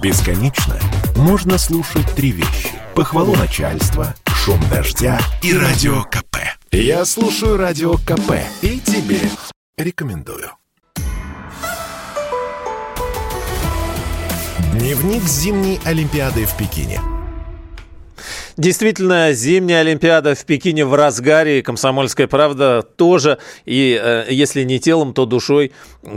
Бесконечно можно слушать три вещи. Похвалу начальства, шум дождя и радио КП. Я слушаю радио КП и тебе рекомендую. Дневник зимней Олимпиады в Пекине. Действительно, зимняя Олимпиада в Пекине в разгаре, комсомольская правда тоже, и э, если не телом, то душой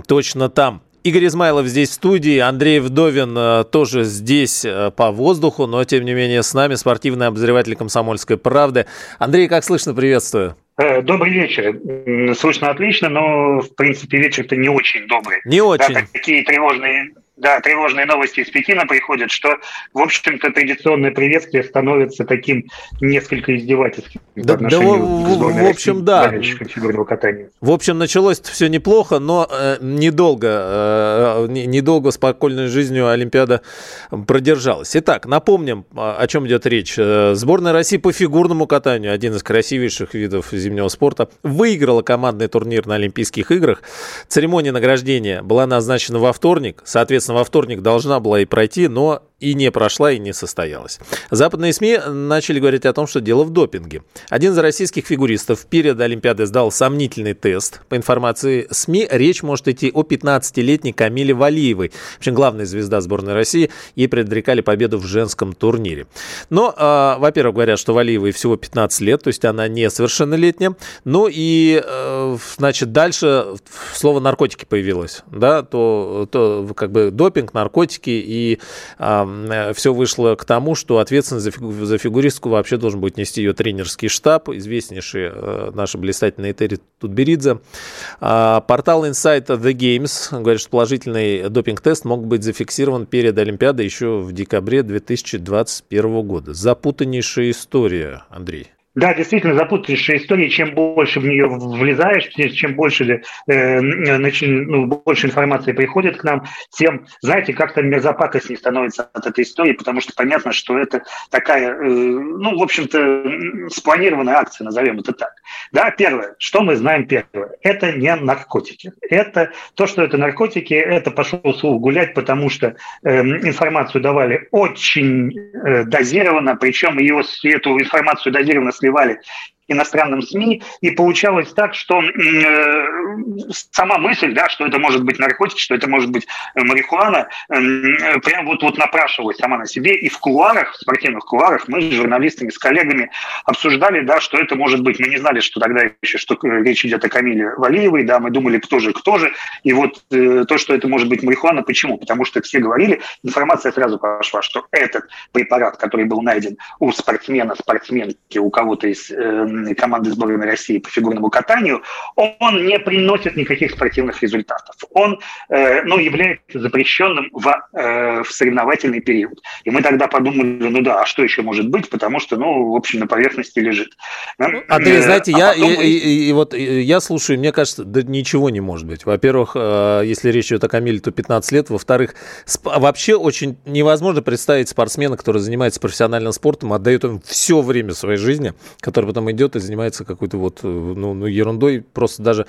точно там. Игорь Измайлов здесь в студии, Андрей Вдовин э, тоже здесь э, по воздуху, но тем не менее с нами спортивный обозреватель «Комсомольской правды». Андрей, как слышно, приветствую. Э, добрый вечер. Слышно отлично, но, в принципе, вечер-то не очень добрый. Не очень. Да, такие тревожные да, тревожные новости из Пекина приходят, что, в общем-то, традиционное приветствие становится таким несколько издевательским да, по отношению да, в, к сборной в общем, России, да. фигурного катания. В общем, началось все неплохо, но э, недолго, э, недолго спокойной жизнью Олимпиада продержалась. Итак, напомним, о чем идет речь. Э, сборная России по фигурному катанию, один из красивейших видов зимнего спорта, выиграла командный турнир на Олимпийских играх. Церемония награждения была назначена во вторник, соответственно, Во вторник должна была и пройти, но и не прошла, и не состоялась. Западные СМИ начали говорить о том, что дело в допинге. Один из российских фигуристов перед Олимпиадой сдал сомнительный тест. По информации СМИ, речь может идти о 15-летней Камиле Валиевой. В общем, главная звезда сборной России. Ей предрекали победу в женском турнире. Но, э, во-первых, говорят, что Валиевой всего 15 лет, то есть она несовершеннолетняя. Ну и, э, значит, дальше слово наркотики появилось. Да, то, то как бы допинг, наркотики и э, все вышло к тому, что ответственность за, фигу, фигуристку вообще должен будет нести ее тренерский штаб, известнейший э, наша блистательная Этери Тутберидзе. А, портал Insight The Games говорит, что положительный допинг-тест мог быть зафиксирован перед Олимпиадой еще в декабре 2021 года. Запутаннейшая история, Андрей. Да, действительно, запутающая история. Чем больше в нее влезаешь, чем больше, э, ну, больше информации приходит к нам, тем, знаете, как-то мерзопакостнее становится от этой истории, потому что понятно, что это такая, э, ну, в общем-то, спланированная акция, назовем это так. Да, первое, что мы знаем первое, это не наркотики. Это то, что это наркотики, это пошел слух гулять, потому что э, информацию давали очень э, дозированно, причем ее, эту информацию дозированно сливали иностранным СМИ, и получалось так, что э, сама мысль, да, что это может быть наркотик, что это может быть э, марихуана, э, прям вот, вот напрашивалась сама на себе, и в кулуарах, в спортивных кулуарах мы с журналистами, с коллегами обсуждали, да, что это может быть. Мы не знали, что тогда еще, что речь идет о Камиле Валиевой, да, мы думали, кто же, кто же, и вот э, то, что это может быть марихуана, почему? Потому что все говорили, информация сразу пошла, что этот препарат, который был найден у спортсмена, спортсменки, у кого-то из э, команды сборной России по фигурному катанию, он не приносит никаких спортивных результатов. Он э, ну, является запрещенным в, э, в соревновательный период. И мы тогда подумали, ну да, а что еще может быть, потому что, ну, в общем, на поверхности лежит. Андрей, э, знаете, а я, потом... и, и, и вот я слушаю, мне кажется, да ничего не может быть. Во-первых, э, если речь идет о Камиле, то 15 лет. Во-вторых, вообще очень невозможно представить спортсмена, который занимается профессиональным спортом, отдает им все время своей жизни, который потом идет идет и занимается какой-то вот э, ну, ну, ерундой, просто даже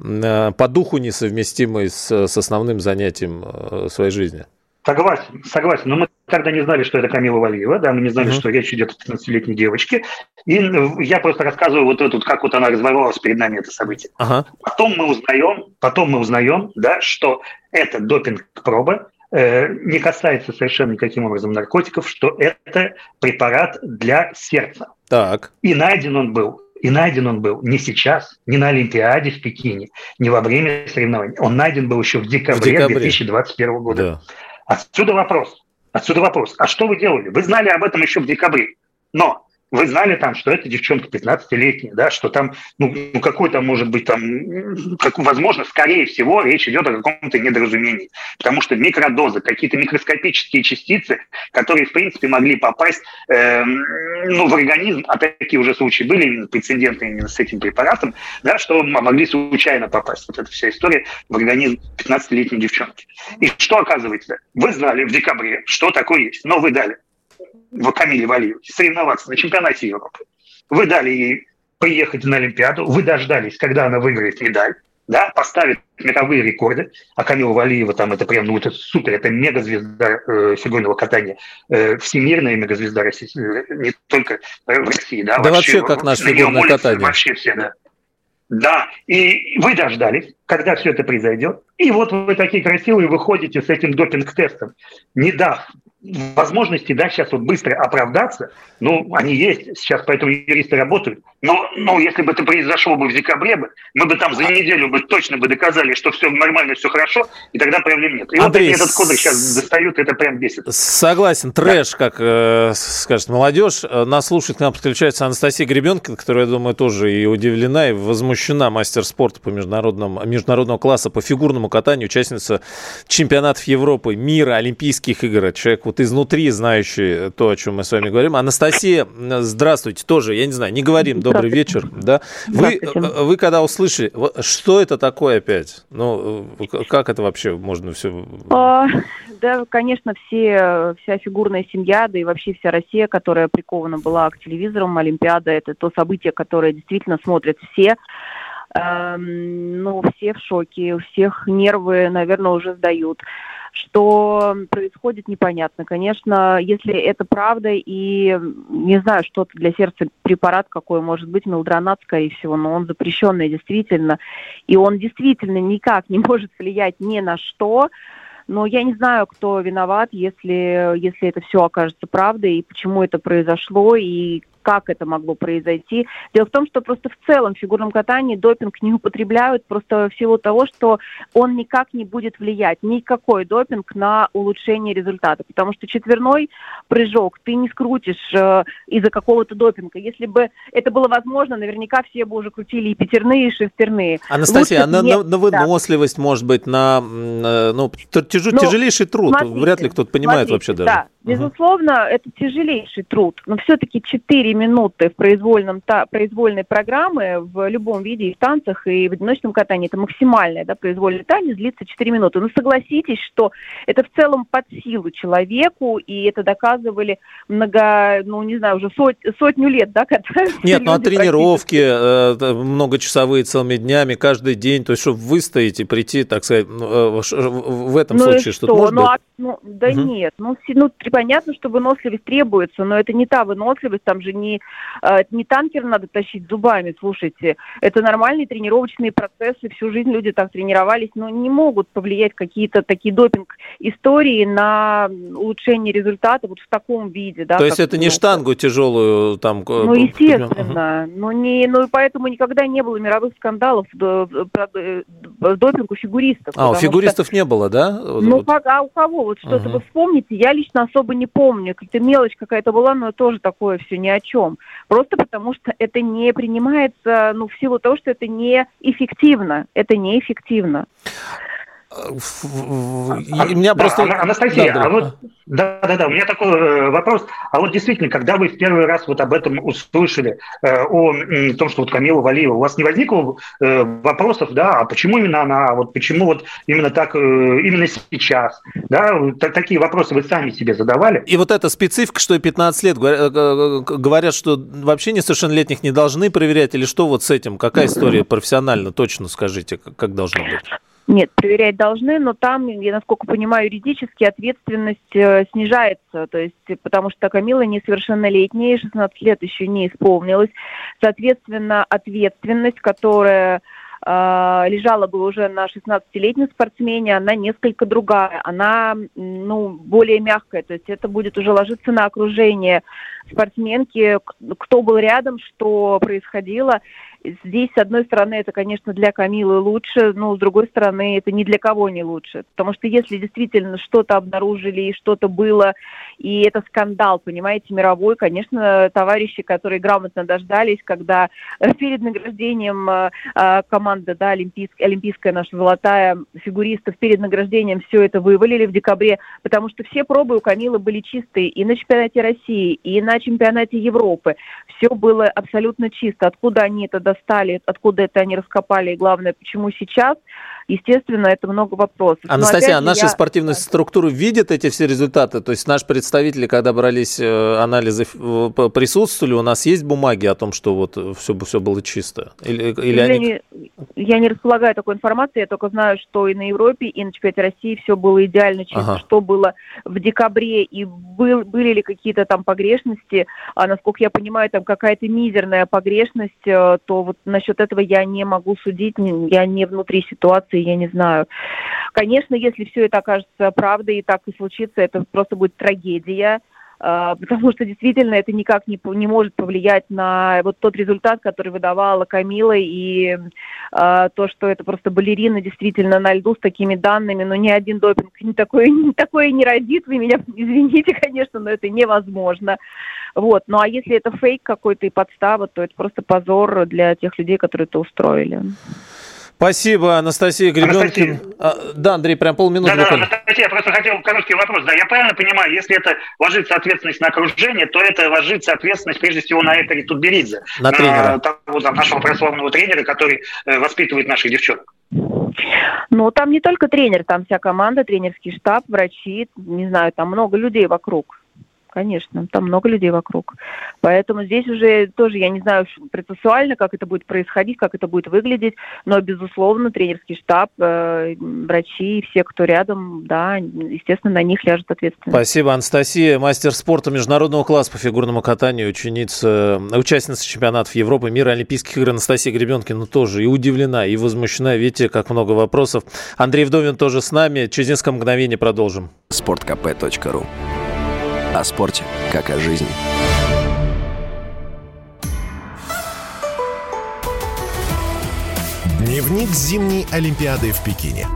э, по духу несовместимой с, с основным занятием э, своей жизни. Согласен, согласен. Но мы тогда не знали, что это Камила Валиева, да, мы не знали, uh-huh. что речь идет о 15-летней девочке. И я просто рассказываю вот эту, как вот она разворовалась перед нами, это событие. Uh-huh. Потом мы узнаем, потом мы узнаем, да, что это допинг-проба, не касается совершенно никаким образом наркотиков, что это препарат для сердца. Так. И найден он был и найден он был не сейчас, не на Олимпиаде в Пекине, не во время соревнований. Он найден был еще в декабре, в декабре. 2021 года. Да. Отсюда вопрос. Отсюда вопрос. А что вы делали? Вы знали об этом еще в декабре. Но вы знали там, что это девчонка 15-летняя, да, что там, ну, ну какой там может быть там, как, возможно, скорее всего, речь идет о каком-то недоразумении. Потому что микродозы, какие-то микроскопические частицы, которые, в принципе, могли попасть э, ну, в организм, а такие уже случаи были, именно прецеденты именно с этим препаратом, да, что могли случайно попасть. Вот эта вся история в организм 15-летней девчонки. И что оказывается? Вы знали в декабре, что такое есть, но вы дали в Камиле Валиевой соревноваться на чемпионате Европы. Вы дали ей приехать на Олимпиаду, вы дождались, когда она выиграет медаль, да, поставит мировые рекорды, а Камила Валиева там это прям, ну это супер, это мегазвезда э, фигурного катания, э, всемирная мегазвезда России, э, не только в России, да, да вообще, вообще как наше фигурное катание. Вообще все, да. Да, и вы дождались, когда все это произойдет, и вот вы такие красивые выходите с этим допинг-тестом, не дав возможности, да, сейчас вот быстро оправдаться, ну, они есть, сейчас поэтому юристы работают, но, но если бы это произошло бы в декабре, бы, мы бы там за неделю бы точно бы доказали, что все нормально, все хорошо, и тогда проблем нет. И Андрей, вот этот кодекс сейчас достают, это прям бесит. Согласен, трэш, да. как э, скажет молодежь. Нас слушает, к нам подключается Анастасия Гребенко, которая, я думаю, тоже и удивлена, и возмущена, мастер спорта по международному, международного класса по фигурному катанию, участница чемпионатов Европы, мира, Олимпийских игр, человек вот изнутри знающий то, о чем мы с вами говорим. Анастасия, здравствуйте, тоже, я не знаю, не говорим добрый вечер, да? Вы, э, вы когда услышали, что это такое опять? Ну, э, как это вообще можно все... А, да, конечно, все, вся фигурная семья, да и вообще вся Россия, которая прикована была к телевизорам, Олимпиада, это то событие, которое действительно смотрят все. Эм, ну, все в шоке, у всех нервы, наверное, уже сдают. Что происходит, непонятно. Конечно, если это правда и, не знаю, что-то для сердца препарат какой может быть, мелдронат, скорее всего, но он запрещенный действительно. И он действительно никак не может влиять ни на что, но я не знаю, кто виноват, если, если это все окажется правдой, и почему это произошло, и как это могло произойти. Дело в том, что просто в целом в фигурном катании допинг не употребляют просто в силу того, что он никак не будет влиять, никакой допинг на улучшение результата, потому что четверной прыжок ты не скрутишь э, из-за какого-то допинга. Если бы это было возможно, наверняка все бы уже крутили и пятерные, и шестерные. Анастасия, Лучше а на, не... на выносливость, да. может быть, на ну, тяж... ну, тяжелейший труд, смотрите, вряд ли кто-то понимает смотрите, вообще даже. Да, безусловно, угу. это тяжелейший труд, но все-таки четыре 4 минуты в произвольном, та, произвольной программы в любом виде, и в танцах, и в одиночном катании, это максимальное, да, произвольный танец длится 4 минуты. Но согласитесь, что это в целом под силу человеку, и это доказывали много, ну, не знаю, уже сот, сотню лет, да, катаются Нет, ну а тренировки э, многочасовые целыми днями, каждый день, то есть, чтобы выстоять и прийти, так сказать, ну, э, в этом ну случае что-то может ну? А, ну, да угу. нет, ну, ну, понятно, что выносливость требуется, но это не та выносливость, там же не, э, не танкер надо тащить зубами, слушайте. Это нормальные тренировочные процессы, всю жизнь люди так тренировались, но не могут повлиять какие-то такие допинг-истории на улучшение результата вот в таком виде. Да, То есть это не штангу тяжелую там... Ну, естественно. Угу. Ну, не, ну, и поэтому никогда не было мировых скандалов в, в допингу фигуристов. А, у фигуристов что... не было, да? Ну, вот. а у кого? Вот что-то угу. вы вспомните, я лично особо не помню. Какая-то мелочь какая-то была, но тоже такое все ни о чем. Просто потому что это не принимается, ну, в силу того, что это неэффективно. Это неэффективно. У меня да, просто... Анастасия, да, а вот, да, да, да, у меня такой э, вопрос. А вот действительно, когда вы в первый раз вот об этом услышали, э, о том, что вот Камила Валиева, у вас не возникло э, вопросов, да, а почему именно она, а вот почему вот именно так, именно сейчас, да, такие вопросы вы сами себе задавали? И вот эта специфика, что 15 лет, говорят, что вообще несовершеннолетних не должны проверять, или что вот с этим, какая история профессионально, точно скажите, как должно быть? Нет, проверять должны, но там, я насколько понимаю, юридически ответственность э, снижается, то есть потому что Камила несовершеннолетняя, 16 лет еще не исполнилась, соответственно, ответственность, которая э, лежала бы уже на 16-летнем спортсмене, она несколько другая, она ну, более мягкая, то есть это будет уже ложиться на окружение спортсменки, кто был рядом, что происходило, Здесь, с одной стороны, это, конечно, для Камилы лучше, но с другой стороны, это ни для кого не лучше. Потому что если действительно что-то обнаружили и что-то было, и это скандал, понимаете, мировой, конечно, товарищи, которые грамотно дождались, когда перед награждением э, э, команда, да, олимпийская, олимпийская наша золотая фигуристов, перед награждением все это вывалили в декабре, потому что все пробы у Камилы были чистые и на чемпионате России, и на чемпионате Европы. Все было абсолютно чисто. Откуда они это достали, откуда это они раскопали, и главное, почему сейчас естественно, это много вопросов. Анастасия, а наши я... спортивные структуры видят эти все результаты? То есть наши представители, когда брались э, анализы, присутствовали? У нас есть бумаги о том, что вот все, все было чисто? Или, или они... Я не располагаю такой информацией, я только знаю, что и на Европе, и на чемпионате России все было идеально чисто. Ага. Что было в декабре, и был, были ли какие-то там погрешности, а насколько я понимаю, там какая-то мизерная погрешность, э, то вот насчет этого я не могу судить, я не внутри ситуации, я не знаю. Конечно, если все это окажется правдой и так и случится, это просто будет трагедия. А, потому что действительно это никак не, не может повлиять на вот тот результат, который выдавала Камила, и э, то, что это просто балерина действительно на льду с такими данными, но ни один допинг не такое, не такое не родит, вы меня извините, конечно, но это невозможно. Вот. Ну а если это фейк какой-то и подстава, то это просто позор для тех людей, которые это устроили. Спасибо, Анастасия Гребенкин. А, да, Андрей, прям полминуты. Да, да, Анастасия, я просто хотел короткий вопрос. Да, я правильно понимаю, если это ложится ответственность на окружение, то это ложится ответственность прежде всего на Этери Тутберидзе. На, на тренера. Того, там, нашего прославленного тренера, который э, воспитывает наших девчонок. Ну, там не только тренер, там вся команда, тренерский штаб, врачи, не знаю, там много людей вокруг конечно, там много людей вокруг. Поэтому здесь уже тоже, я не знаю процессуально, как это будет происходить, как это будет выглядеть, но, безусловно, тренерский штаб, э, врачи, все, кто рядом, да, естественно, на них ляжет ответственность. Спасибо, Анастасия, мастер спорта международного класса по фигурному катанию, ученица, участница чемпионатов Европы, мира, Олимпийских игр Анастасия Гребенкина тоже и удивлена, и возмущена. Видите, как много вопросов. Андрей Вдовин тоже с нами. Через несколько мгновений продолжим. sportkp.ru о спорте, как о жизни. Дневник зимней Олимпиады в Пекине.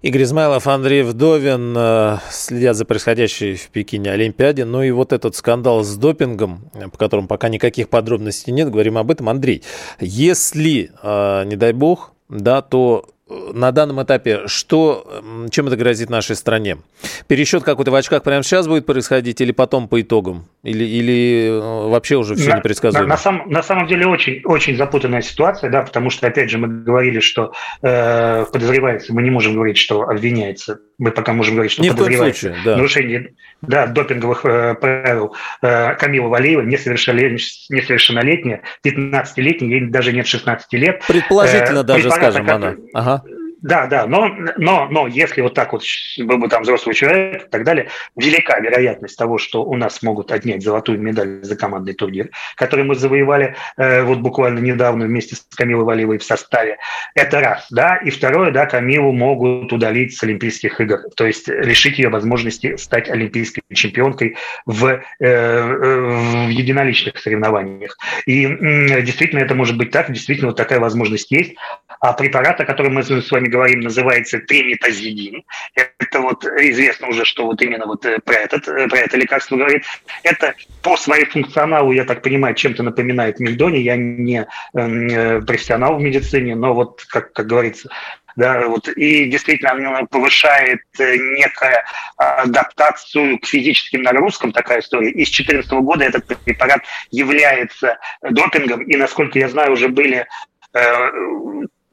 Игорь Измайлов, Андрей Вдовин э, следят за происходящей в Пекине Олимпиаде. Ну и вот этот скандал с допингом, по которому пока никаких подробностей нет, говорим об этом. Андрей, если, э, не дай бог, да, то на данном этапе, что, чем это грозит нашей стране? Пересчет какой-то в очках прямо сейчас будет происходить или потом по итогам? Или, или э, вообще уже все на, непредсказуемо? На, на, сам, на самом деле очень, очень запутанная ситуация, да, потому что, опять же, мы говорили, что э, подозревается, мы не можем говорить, что обвиняется, мы пока можем говорить, что Ни подозревается случае, да. нарушение да, допинговых э, правил э, Камила Валиева, несовершеннолетняя, 15-летняя, ей даже нет 16 лет. Предположительно э, даже, скажем, она. Ага. Да, да, но, но, но если вот так вот был бы там взрослый человек и так далее, велика вероятность того, что у нас могут отнять золотую медаль за командный турнир, который мы завоевали э, вот буквально недавно вместе с Камилой Валиевой в составе. Это раз, да. И второе, да, Камилу могут удалить с Олимпийских игр, то есть лишить ее возможности стать олимпийской чемпионкой в, э, в единоличных соревнованиях. И э, действительно это может быть так, действительно вот такая возможность есть. А препарат, о котором мы с вами говорим, называется триметазидин. Это вот известно уже, что вот именно вот э, про, этот, э, про это лекарство говорит. Это по своей функционалу, я так понимаю, чем-то напоминает мельдони. Я не эм, э, профессионал в медицине, но вот, как, как говорится, да, вот, и действительно она повышает некую адаптацию к физическим нагрузкам, такая история. И с 2014 года этот препарат является допингом, и, насколько я знаю, уже были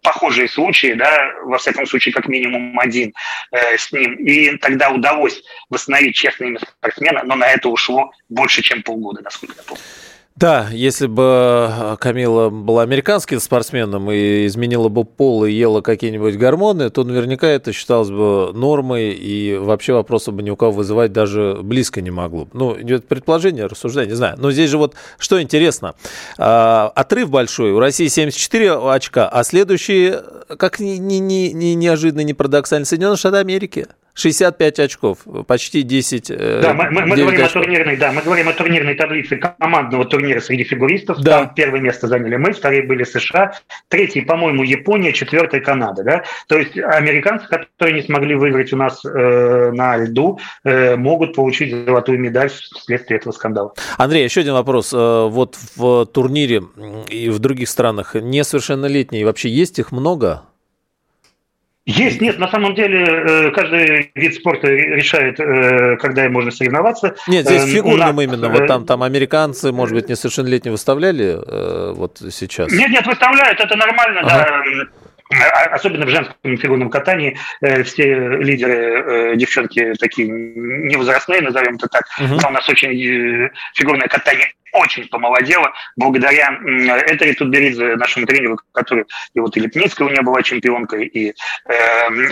похожие случаи, да, во всяком случае, как минимум один э, с ним. И тогда удалось восстановить честное имя спортсмена, но на это ушло больше, чем полгода, насколько я помню. Да, если бы э, Камила была американским спортсменом и изменила бы пол и ела какие-нибудь гормоны, то наверняка это считалось бы нормой, и вообще вопроса бы ни у кого вызывать даже близко не могло. Ну, идет предположение, рассуждение, не знаю. Но здесь же вот что интересно. А, отрыв большой. У России 74 очка, а следующие, как ни, ни, ни, ни неожиданно, не парадоксально, Соединенные Штаты Америки. 65 очков, почти 10 э, Да, мы, мы, мы говорим очков. о турнирной, да, мы говорим о турнирной таблице командного турнира среди фигуристов. Да. Там первое место заняли мы, вторые были США, третий, по-моему, Япония, четвертый Канада, да. То есть американцы, которые не смогли выиграть у нас э, на льду, э, могут получить золотую медаль вследствие этого скандала. Андрей, еще один вопрос. Э, вот в турнире и в других странах несовершеннолетние вообще есть их много? Есть, нет, на самом деле э, каждый вид спорта решает, э, когда можно соревноваться. Нет, здесь эм, фигурным именно, вот там, там американцы, может быть, несовершеннолетние выставляли э, вот сейчас? Нет, нет, выставляют, это нормально, ага. да особенно в женском фигурном катании, э, все лидеры, э, девчонки такие невозрастные, назовем это так, угу. но у нас очень фигурное катание очень помолодела благодаря Этери Тутберидзе, нашему тренеру, который и вот и Лепницкая у нее была чемпионкой, и э,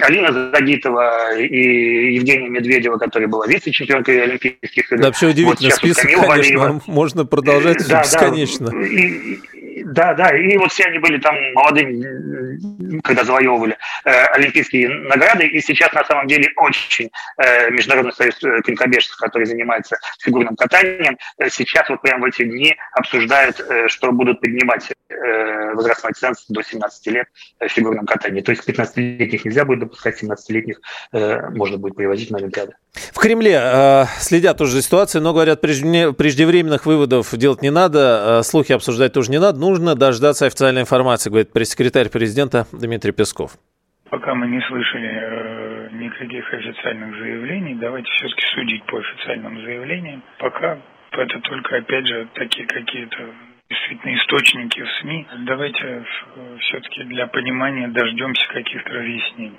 Алина Загитова, и Евгения Медведева, которая была вице-чемпионкой Олимпийских игр. Да, вообще удивительно, вот список, конечно, Валиева. можно продолжать да, бесконечно. Да, и, да, да, и вот все они были там молодыми, когда завоевывали э, олимпийские награды, и сейчас на самом деле очень э, Международный союз э, конькобежцев, который занимается фигурным катанием, э, сейчас вот прямо в эти дни обсуждают, э, что будут поднимать э, возрастной ценз до 17 лет э, в фигурном катании. То есть 15-летних нельзя будет допускать, 17-летних э, можно будет привозить на Олимпиады. В Кремле э, следят тоже за ситуацией, но говорят, преждевременных выводов делать не надо, э, слухи обсуждать тоже не надо, нужно дождаться официальной информации, говорит пресс-секретарь президента Дмитрий Песков. Пока мы не слышали э, никаких официальных заявлений, давайте все-таки судить по официальным заявлениям. Пока это только, опять же, такие какие-то действительно источники в СМИ. Давайте все-таки для понимания дождемся каких-то разъяснений.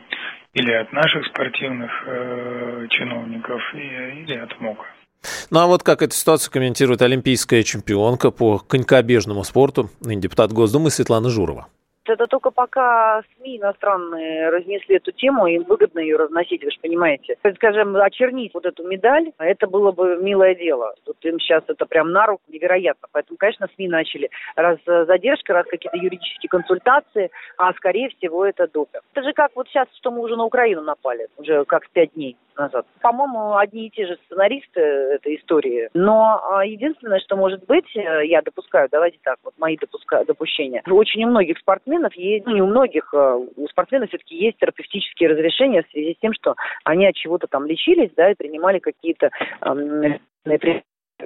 Или от наших спортивных э, чиновников, или от МОКа. Ну а вот как эту ситуацию комментирует олимпийская чемпионка по конькобежному спорту, ныне депутат Госдумы Светлана Журова. Это только пока СМИ иностранные разнесли эту тему, им выгодно ее разносить, вы же понимаете. Скажем, очернить вот эту медаль, это было бы милое дело. Тут им сейчас это прям на руку невероятно. Поэтому, конечно, СМИ начали. Раз задержка, раз какие-то юридические консультации, а скорее всего это допинг. Это же как вот сейчас, что мы уже на Украину напали, уже как пять дней назад. По-моему, одни и те же сценаристы этой истории. Но а, единственное, что может быть, э, я допускаю, давайте так, вот мои допуска, допущения. Очень у многих спортсменов есть, ну не у многих, а у спортсменов все-таки есть терапевтические разрешения в связи с тем, что они от чего-то там лечились, да, и принимали какие-то э,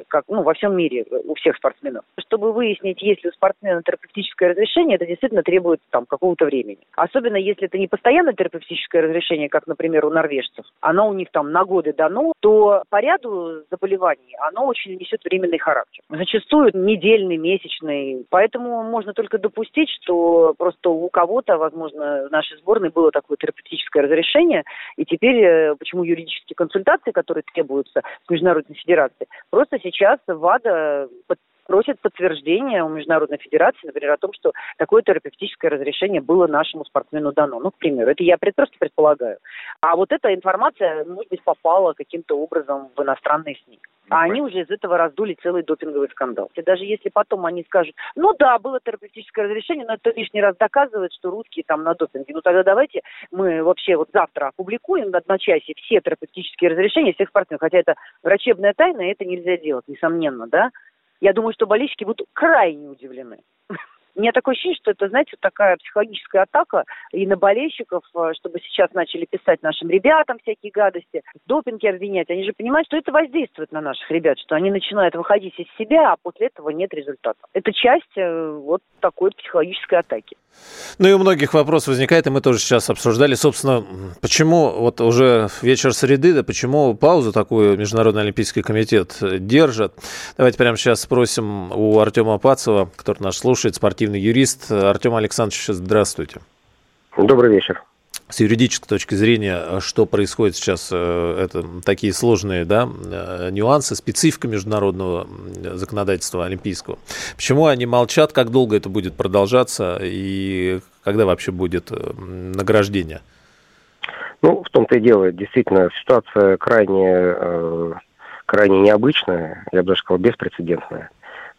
как ну, во всем мире, у всех спортсменов. Чтобы выяснить, есть ли у спортсмена терапевтическое разрешение, это действительно требует там какого-то времени. Особенно если это не постоянное терапевтическое разрешение, как, например, у норвежцев, оно у них там на годы дано, то по ряду заболеваний оно очень несет временный характер. Зачастую недельный, месячный. Поэтому можно только допустить, что просто у кого-то, возможно, в нашей сборной было такое терапевтическое разрешение, и теперь э, почему юридические консультации, которые требуются с Международной Федерацией, просто сейчас ВАДА просит подтверждения у Международной Федерации, например, о том, что такое терапевтическое разрешение было нашему спортсмену дано. Ну, к примеру, это я просто предполагаю. А вот эта информация, может быть, попала каким-то образом в иностранные СМИ. А они уже из этого раздули целый допинговый скандал. И даже если потом они скажут, ну да, было терапевтическое разрешение, но это лишний раз доказывает, что русские там на допинге. Ну тогда давайте мы вообще вот завтра опубликуем в одночасье все терапевтические разрешения всех спортсменов. Хотя это врачебная тайна, и это нельзя делать, несомненно, да. Я думаю, что болельщики будут крайне удивлены. У меня такое ощущение, что это, знаете, такая психологическая атака и на болельщиков, э, чтобы сейчас начали писать нашим ребятам всякие гадости, допинги обвинять. Они же понимают, что это воздействует на наших ребят, что они начинают выходить из себя, а после этого нет результата. Это часть э, вот такой психологической атаки. Ну и у многих вопрос возникает, и мы тоже сейчас обсуждали, собственно, почему вот уже вечер среды, да почему паузу такую Международный Олимпийский комитет держит. Давайте прямо сейчас спросим у Артема Пацева, который нас слушает, спортивный спортивный юрист. Артем Александрович, здравствуйте. Добрый вечер. С юридической точки зрения, что происходит сейчас, э, это такие сложные да, э, нюансы, специфика международного законодательства олимпийского. Почему они молчат, как долго это будет продолжаться и когда вообще будет э, награждение? Ну, в том-то и дело, действительно, ситуация крайне, крайне необычная, я бы даже сказал, беспрецедентная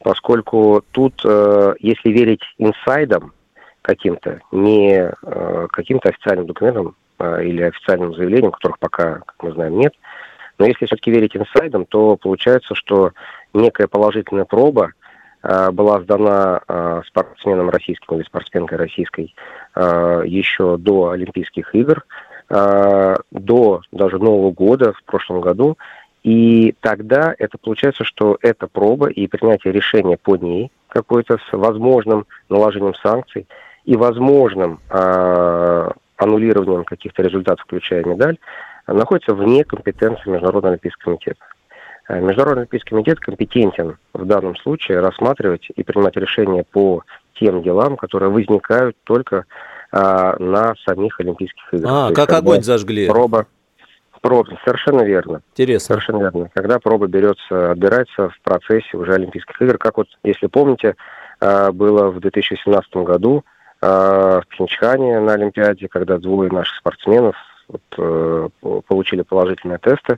поскольку тут, э, если верить инсайдам каким-то, не э, каким-то официальным документам э, или официальным заявлениям, которых пока, как мы знаем, нет, но если все-таки верить инсайдам, то получается, что некая положительная проба была сдана спортсменом российским или спортсменкой российской еще до Олимпийских игр, до даже Нового года в прошлом году, и тогда это получается, что эта проба и принятие решения по ней какой-то с возможным наложением санкций и возможным э, аннулированием каких-то результатов, включая медаль, находится вне компетенции Международного Олимпийского комитета. Э, Международный Олимпийский комитет компетентен в данном случае рассматривать и принимать решения по тем делам, которые возникают только а, на самих Олимпийских играх. А, как огонь зажгли. Проба, проба, совершенно верно. Интересно. Совершенно верно. Когда проба берется, отбирается в процессе уже Олимпийских игр, как вот, если помните, а, было в 2017 году а, в Пхенчхане на Олимпиаде, когда двое наших спортсменов вот, э, получили положительные тесты,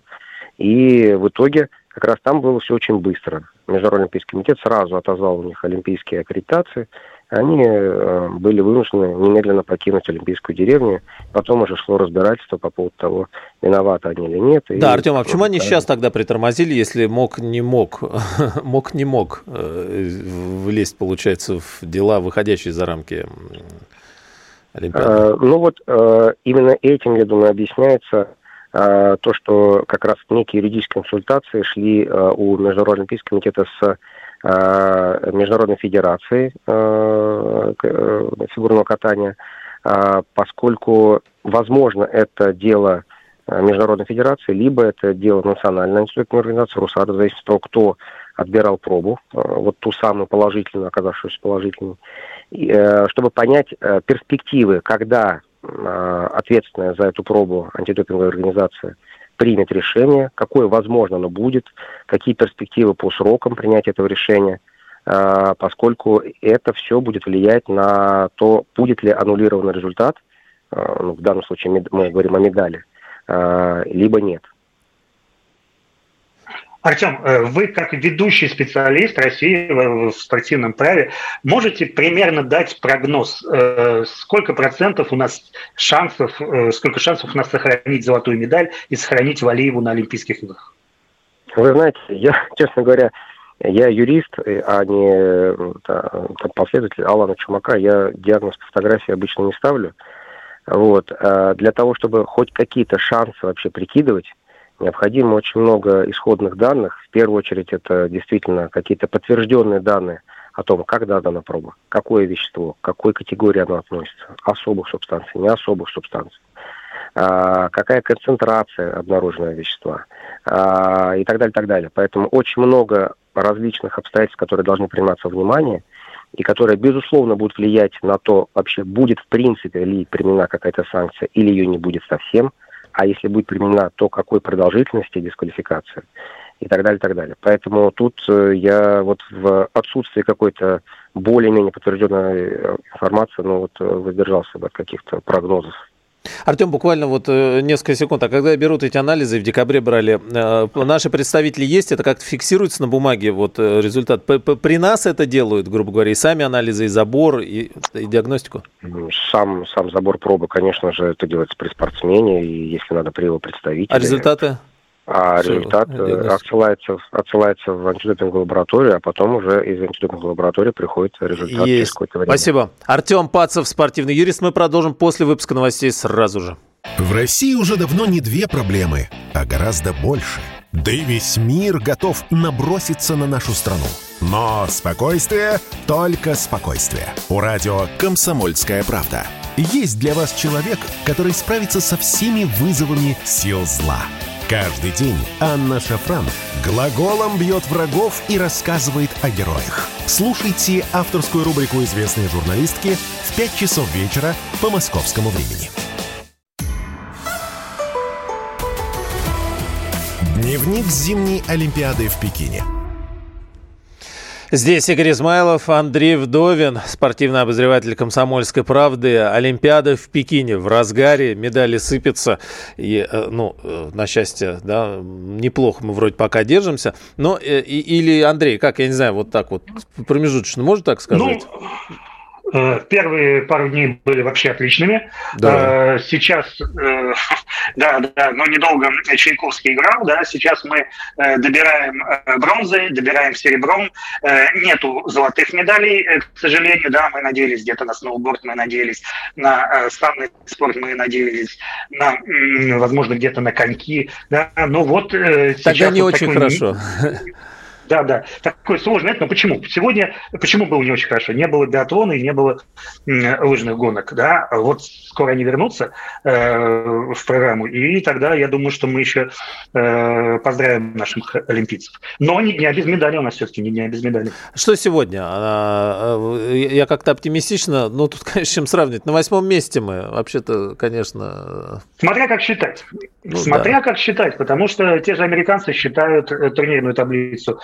и в итоге как раз там было все очень быстро. Международный Олимпийский комитет сразу отозвал у них олимпийские аккредитации, они э, были вынуждены немедленно покинуть Олимпийскую деревню. Потом уже шло разбирательство по поводу того, виноваты они или нет. Да, и Артем, а почему они сейчас тогда притормозили, если мог не мог, мог не мог э, влезть, получается, в дела, выходящие за рамки Олимпиады? А, ну вот именно этим, я думаю, объясняется то, что как раз некие юридические консультации шли у Международного Олимпийского комитета с Международной Федерации э, э, фигурного катания, поскольку, возможно, это дело Международной Федерации, либо это дело Национальной антидопинговой организации, РУСАДА, в зависимости от того, кто отбирал пробу, вот ту самую положительную, оказавшуюся положительной, чтобы понять перспективы, когда ответственная за эту пробу антидопинговая организация – примет решение, какое, возможно, оно будет, какие перспективы по срокам принятия этого решения, а, поскольку это все будет влиять на то, будет ли аннулирован результат, а, ну, в данном случае мы говорим о медали, а, либо нет. Артем, э, вы как ведущий специалист России в спортивном праве можете примерно дать прогноз, э, сколько процентов у нас шансов, э, сколько шансов у нас сохранить золотую медаль и сохранить Валиеву на Олимпийских играх? Вы знаете, я, честно говоря, я юрист, а не да, последователь Алана Чумака. Я диагноз по фотографии обычно не ставлю. Вот. Для того, чтобы хоть какие-то шансы вообще прикидывать, необходимо очень много исходных данных. В первую очередь это действительно какие-то подтвержденные данные о том, как дана проба, какое вещество, к какой категории оно относится, особых субстанций, не особых субстанций, а, какая концентрация обнаруженного вещества а, и так далее, так далее. Поэтому очень много различных обстоятельств, которые должны приниматься во внимание, и которые, безусловно, будут влиять на то, вообще будет в принципе ли применена какая-то санкция или ее не будет совсем – а если будет применена, то какой продолжительности дисквалификация и так далее, и так далее. Поэтому тут э, я вот в отсутствии какой-то более-менее подтвержденной э, информации, ну вот э, воздержался бы от каких-то прогнозов. Артем, буквально вот э, несколько секунд. А когда берут эти анализы, в декабре брали, э, наши представители есть, это как-то фиксируется на бумаге вот э, результат? При нас это делают, грубо говоря, и сами анализы, и забор, и, и диагностику? Сам, сам забор пробы, конечно же, это делается при спортсмене, и если надо при его представителе. А результаты? А Все, результат э, отсылается, отсылается в антидопинговую лабораторию, а потом уже из антидопинговой лаборатории приходит результат Есть. через какое-то время. Спасибо. Артем Пацев, спортивный юрист. Мы продолжим после выпуска новостей сразу же. В России уже давно не две проблемы, а гораздо больше. Да и весь мир готов наброситься на нашу страну. Но спокойствие, только спокойствие. У радио «Комсомольская правда». Есть для вас человек, который справится со всеми вызовами сил зла – Каждый день Анна Шафран глаголом бьет врагов и рассказывает о героях. Слушайте авторскую рубрику известной журналистки в 5 часов вечера по московскому времени. Дневник зимней Олимпиады в Пекине – Здесь Игорь Измайлов, Андрей Вдовин, спортивный обозреватель «Комсомольской правды». Олимпиада в Пекине в разгаре, медали сыпятся. И, э, ну, э, на счастье, да, неплохо мы вроде пока держимся. Но, э, или, Андрей, как, я не знаю, вот так вот промежуточно, можно так сказать? Ну, первые пару дней были вообще отличными. Да. Э, сейчас, э, да, да, но недолго Чайковский играл, да, сейчас мы добираем бронзы, добираем серебром. Нету золотых медалей, к сожалению, да, мы надеялись где-то на сноуборд, мы надеялись на санный спорт, мы надеялись на, возможно, где-то на коньки, да, ну вот Тогда не вот очень хорошо. да, да. Такой сложный, но почему? Сегодня, почему было не очень хорошо? Не было биатлона и не было лыжных гонок, да. Вот скоро они вернутся э, в программу, и тогда я думаю, что мы еще э, поздравим наших олимпийцев. Но не дня без медали у нас все-таки, не дня без медали. Что сегодня? А, а, я как-то оптимистично, ну тут, конечно, чем сравнивать. На восьмом месте мы, вообще-то, конечно... Смотря как считать. Ну, Смотря да. как считать, потому что те же американцы считают э, турнирную таблицу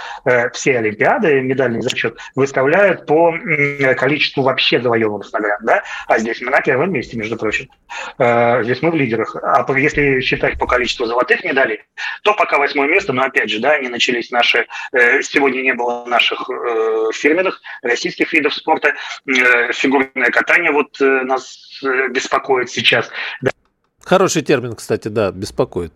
все Олимпиады, медальный зачет, выставляют по количеству вообще завоеванных наград, да? А здесь мы на первом месте, между прочим. Э, здесь мы в лидерах. А если считать по количеству золотых медалей, то пока восьмое место, но опять же, да, не начались наши, э, сегодня не было наших э, фирменных российских видов спорта, э, фигурное катание вот э, нас э, беспокоит сейчас. Хороший термин, кстати, да, беспокоит.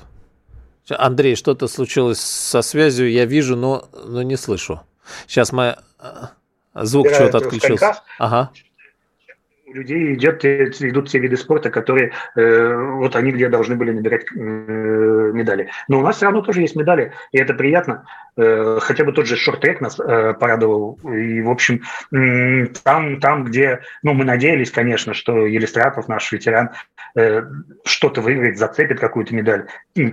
Андрей, что-то случилось со связью, я вижу, но, но не слышу. Сейчас мы... Э, звук чего-то отключился. Ага у людей идет, идут те виды спорта, которые э, вот они где должны были набирать э, медали. Но у нас все равно тоже есть медали, и это приятно. Э, хотя бы тот же шорт-трек нас порадовал. И, в общем, там, там, где, ну, мы надеялись, конечно, что Елистратов, наш ветеран, что-то выиграет, зацепит какую-то медаль.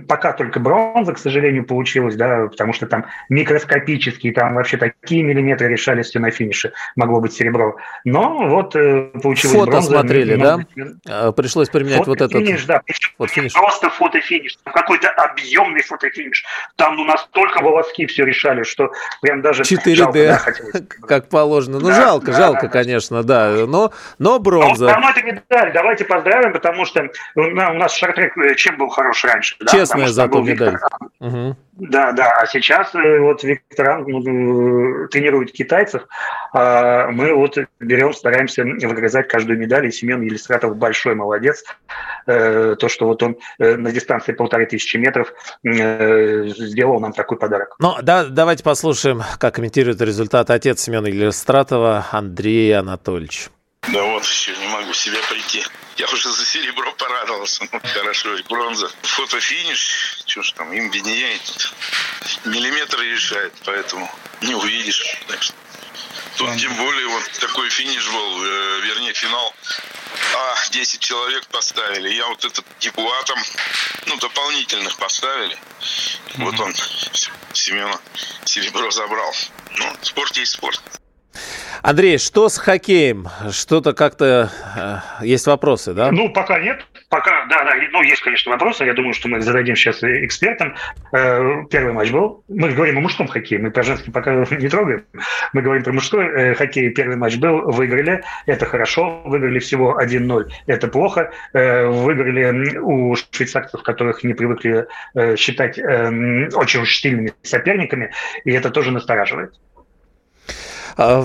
Пока только бронза, к сожалению, получилась, да, потому что там микроскопические, там вообще такие миллиметры решались все на финише. Могло быть серебро. Но вот получилось Фото смотрели, да? А, пришлось применять вот этот... Фотофиниш, да. Вот финиш. просто фотофиниш, какой-то объемный фотофиниш. Там ну, настолько волоски все решали, что прям даже 4D, жалко, да, как положено. Ну, да, жалко, да, жалко, да, конечно, да. Но, но бронза. Но равно это медаль. Давайте поздравим, потому что у нас шартрек э, чем был хорош раньше? Честная да? зато медаль. Угу. Да, да. А сейчас э, вот Виктор ну, тренирует китайцев, а мы вот берем, стараемся выгрызать каждую медаль. И Семен Елистратов большой молодец. Э, то, что вот он э, на дистанции полторы тысячи метров сделал нам такой подарок. Ну, да, давайте послушаем, как комментирует результат отец Семена Елистратова Андрей Анатольевич. Да вот, еще не могу себя прийти. Я уже за серебро порадовался. Ну, хорошо, и бронза. Фотофиниш, что ж там, им виднее. Миллиметры решает, поэтому не увидишь. Так что. Тут тем более вот такой финиш был, э, вернее финал. А, 10 человек поставили. Я вот этот Дипуа там, ну, дополнительных поставили. Mm-hmm. Вот он, Семена, серебро забрал. Ну, спорт есть спорт. Андрей, что с хоккеем? Что-то как-то э, есть вопросы, да? Ну, пока нет. Пока, да, да, ну, есть, конечно, вопросы. Я думаю, что мы зададим сейчас экспертам. Э, первый матч был. Мы говорим о мужском хоккее. Мы про женский пока не трогаем. Мы говорим про мужской э, хоккей. Первый матч был. Выиграли. Это хорошо. Выиграли всего 1-0. Это плохо. Э, выиграли у швейцарцев, которых не привыкли э, считать э, очень сильными соперниками. И это тоже настораживает. А,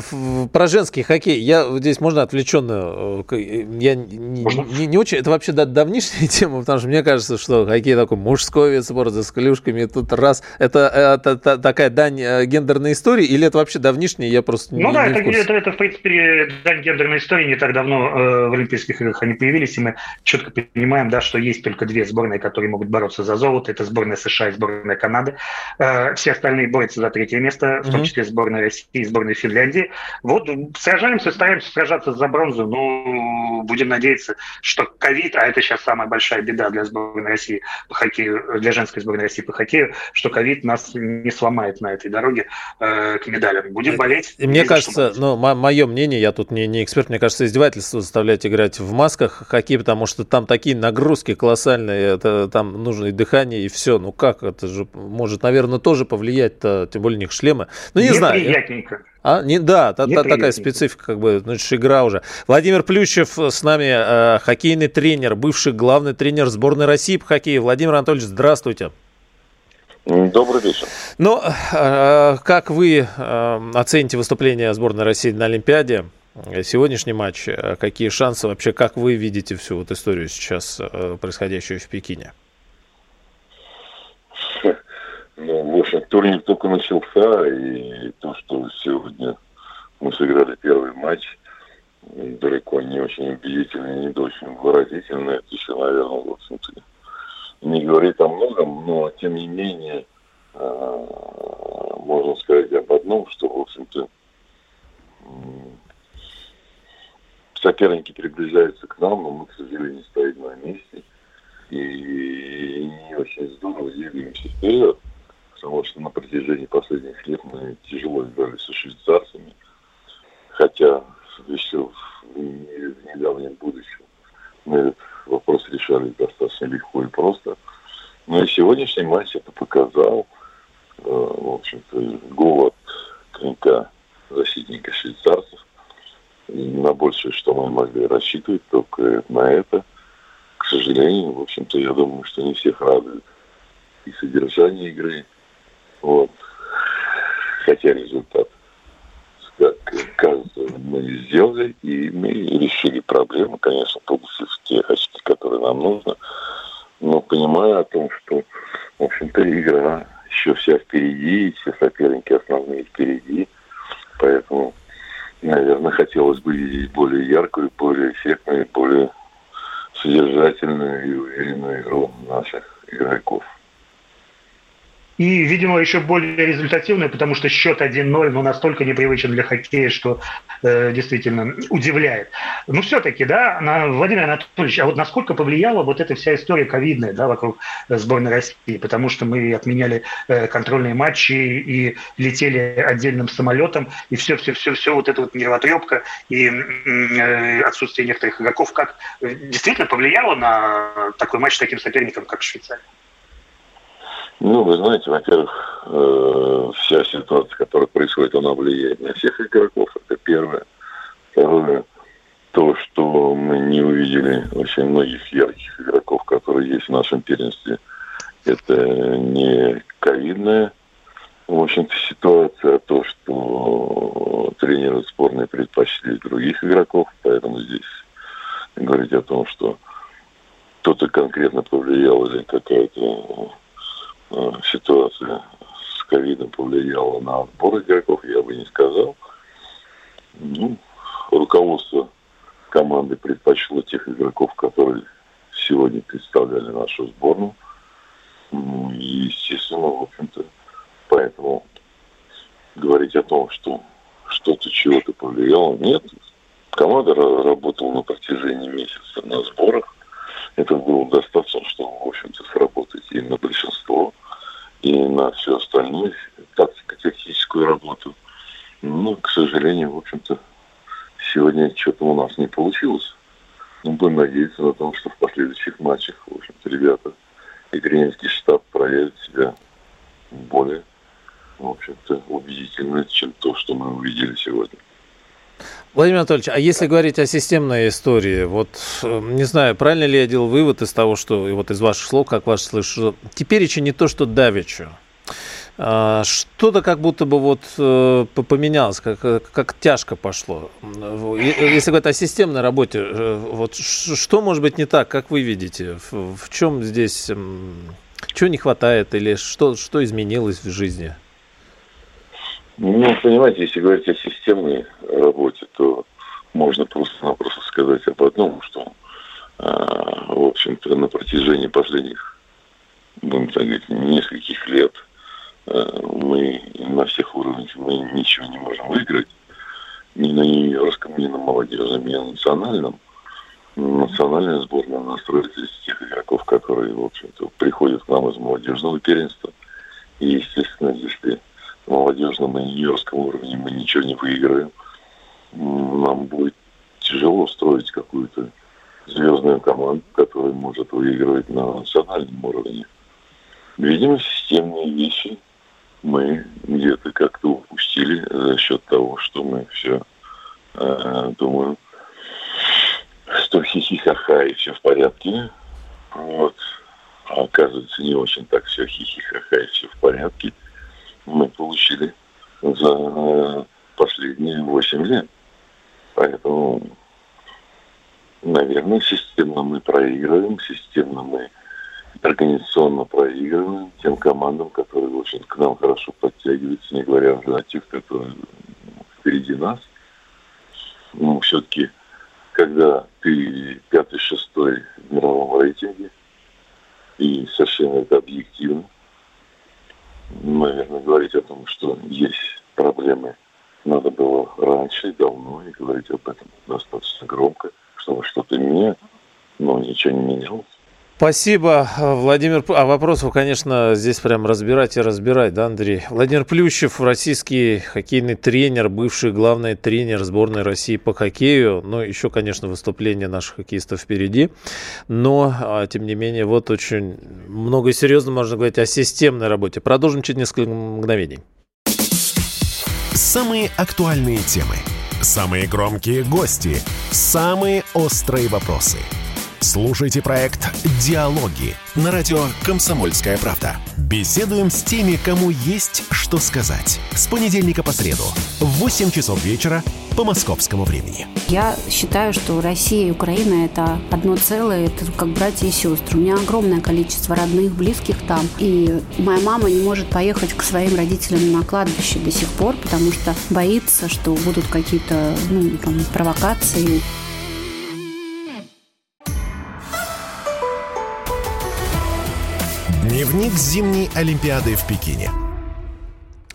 про женский хоккей. Я здесь можно отвлеченно. Э, я не, не, не очень. Это вообще да, давнишняя тема, потому что мне кажется, что хоккей такой мужской вид спорта с клюшками. Тут раз. Это, это, это такая дань э, гендерной истории, или это вообще давнишняя? Я просто ну, не, да, не это, это, это, в принципе, дань гендерной истории. Не так давно э, в Олимпийских играх они появились, и мы четко понимаем, да, что есть только две сборные, которые могут бороться за золото. Это сборная США и сборная Канады. Э, все остальные борются за третье место, в том числе сборная России и сборная Финляндии. Финляндии. Вот сражаемся, стараемся сражаться за бронзу, но будем надеяться, что ковид, а это сейчас самая большая беда для сборной России по хоккею, для женской сборной России по хоккею, что ковид нас не сломает на этой дороге э, к медалям. Будем болеть. И мне кажется, ну, мое мнение, я тут не, не эксперт, мне кажется, издевательство заставлять играть в масках хоккей, потому что там такие нагрузки колоссальные, это там нужно и дыхание, и все. Ну как, это же может, наверное, тоже повлиять, тем более у них шлемы. Ну не знаю. Неприятненько. А, не, да, та, та, такая специфика, как бы, значит, игра уже. Владимир Плющев с нами, э, хоккейный тренер, бывший главный тренер сборной России по хоккею. Владимир Анатольевич, здравствуйте. Добрый вечер. Ну, э, как вы э, оцените выступление сборной России на Олимпиаде? Сегодняшний матч, э, какие шансы вообще, как вы видите всю вот историю сейчас, э, происходящую в Пекине? Ну, общем, турнир только начался, и то, что сегодня мы сыграли первый матч, далеко не очень убедительно, не очень выразительно, это еще, наверное, в общем-то, не говорит о многом, но, тем не менее, э, можно сказать об одном, что, в общем-то, соперники приближаются к нам, но мы, к сожалению, стоим на месте. И не очень здорово двигаемся вперед, потому что на протяжении последних лет мы тяжело играли со швейцарцами, хотя еще в недавнем будущем мы этот вопрос решали достаточно легко и просто. Но и сегодняшний матч это показал. Э, в общем-то, гол от клинка защитника швейцарцев. И на большее, что мы могли рассчитывать, только на это. К сожалению, в общем-то, я думаю, что не всех радует и содержание игры. Вот. Хотя результат, как кажется, мы сделали, и мы решили проблему, конечно, получив те очки, которые нам нужно, но понимая о том, что, в общем-то, игра еще вся впереди, и все соперники основные впереди, поэтому, наверное, хотелось бы видеть более яркую, более эффектную, более содержательную и уверенную игру наших игроков. И, видимо, еще более результативную, потому что счет 1-0 ну, настолько непривычен для хоккея, что э, действительно удивляет. Но все-таки, да, на, Владимир Анатольевич, а вот насколько повлияла вот эта вся история ковидная да, вокруг сборной России? Потому что мы отменяли э, контрольные матчи и летели отдельным самолетом, и все-все-все-все вот эта вот нервотрепка и э, отсутствие некоторых игроков, как э, действительно повлияло на такой матч с таким соперником, как Швейцария? Ну, вы знаете, во-первых, э, вся ситуация, которая происходит, она влияет на всех игроков. Это первое. Второе, то, что мы не увидели очень многих ярких игроков, которые есть в нашем первенстве. Это не ковидная, в общем-то, ситуация, а то, что тренеры сборной предпочли других игроков, поэтому здесь говорить о том, что кто-то конкретно повлиял или какая-то ситуация с ковидом повлияла на отбор игроков, я бы не сказал. Ну, руководство команды предпочло тех игроков, которые сегодня представляли нашу сборную. Ну, и, естественно, в общем-то, поэтому говорить о том, что что-то чего-то повлияло, нет. Команда работала на протяжении месяца на сборах. Это было достаточно, чтобы, в общем-то, сработать и на большинство и на все остальное, тактико-техническую работу. Но, к сожалению, в общем-то, сегодня что-то у нас не получилось. Но будем надеяться на том, что в последующих матчах, в общем-то, ребята и тренерский штаб проявят себя более, в общем-то, убедительно, чем то, что мы увидели сегодня. Владимир Анатольевич, а если говорить о системной истории, вот э, не знаю, правильно ли я делал вывод из того, что и вот из ваших слов, как вас слышу, теперь еще не то, что давечу. А, что-то как будто бы вот э, поменялось, как, как тяжко пошло. Если говорить о системной работе, э, вот что может быть не так, как вы видите? В, в чем здесь, чего не хватает или что, что изменилось в жизни? Ну, понимаете, если говорить о системной работе, то можно просто-напросто сказать об одном, что, а, в общем-то, на протяжении последних, будем так говорить, нескольких лет а, мы на всех уровнях мы ничего не можем выиграть. Ни на юниорском, ни на молодежном, ни на национальном. Национальная сборная настроится из тех игроков, которые, в общем-то, приходят к нам из молодежного первенства. И, естественно, если молодежном и юниорском уровне мы ничего не выиграем. Нам будет тяжело строить какую-то звездную команду, которая может выигрывать на национальном уровне. Видимо, системные вещи мы где-то как-то упустили за счет того, что мы все, э, думаю, что хихихаха и все в порядке. Вот. А оказывается, не очень так все хихихаха и все в порядке – мы получили за последние 8 лет. Поэтому, наверное, системно мы проигрываем, системно мы организационно проигрываем тем командам, которые, общем к нам хорошо подтягиваются, не говоря уже о тех, которые впереди нас. Но все-таки, когда ты пятый-шестой в мировом рейтинге, и совершенно это объективно, наверное, говорить о том, что есть проблемы, надо было раньше и давно, и говорить об этом достаточно громко, чтобы что-то менять, но ничего не менялось. Спасибо, Владимир. А вопросов, конечно, здесь прям разбирать и разбирать, да, Андрей? Владимир Плющев, российский хоккейный тренер, бывший главный тренер сборной России по хоккею. Ну, еще, конечно, выступления наших хоккеистов впереди. Но, а, тем не менее, вот очень много серьезно можно говорить о системной работе. Продолжим через несколько мгновений. Самые актуальные темы, самые громкие гости, самые острые вопросы – Слушайте проект «Диалоги» на радио «Комсомольская правда». Беседуем с теми, кому есть что сказать. С понедельника по среду в 8 часов вечера по московскому времени. Я считаю, что Россия и Украина – это одно целое, это как братья и сестры. У меня огромное количество родных, близких там. И моя мама не может поехать к своим родителям на кладбище до сих пор, потому что боится, что будут какие-то ну, там, провокации. Дневник зимней Олимпиады в Пекине.